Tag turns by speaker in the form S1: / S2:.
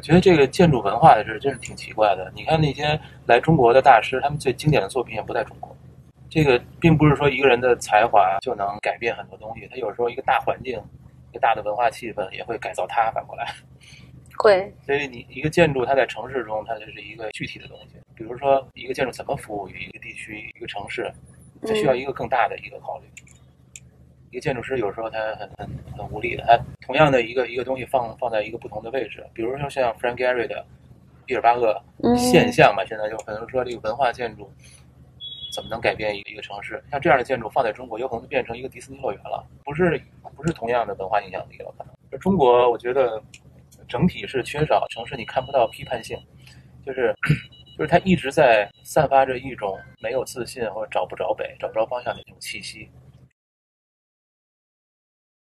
S1: 觉得这个建筑文化的事真是挺奇怪的。你看那些来中国的大师，他们最经典的作品也不在中国。这个并不是说一个人的才华就能改变很多东西，他有时候一个大环境、一个大的文化气氛也会改造他，反过来。
S2: 会，
S1: 所以你一个建筑，它在城市中，它就是一个具体的东西。比如说，一个建筑怎么服务于一个地区、一个城市，它需要一个更大的一个考虑。一个建筑师有时候他很很很无力的，他同样的一个一个东西放放在一个不同的位置，比如说像 Frank Gehry 的毕尔巴鄂现象嘛，现在就可能说这个文化建筑怎么能改变一个一个城市？像这样的建筑放在中国，有可能就变成一个迪士尼乐园了，不是不是同样的文化影响力了。可能中国，我觉得。整体是缺少城市，你看不到批判性，就是就是他一直在散发着一种没有自信或者找不着北、找不着方向的一种气息。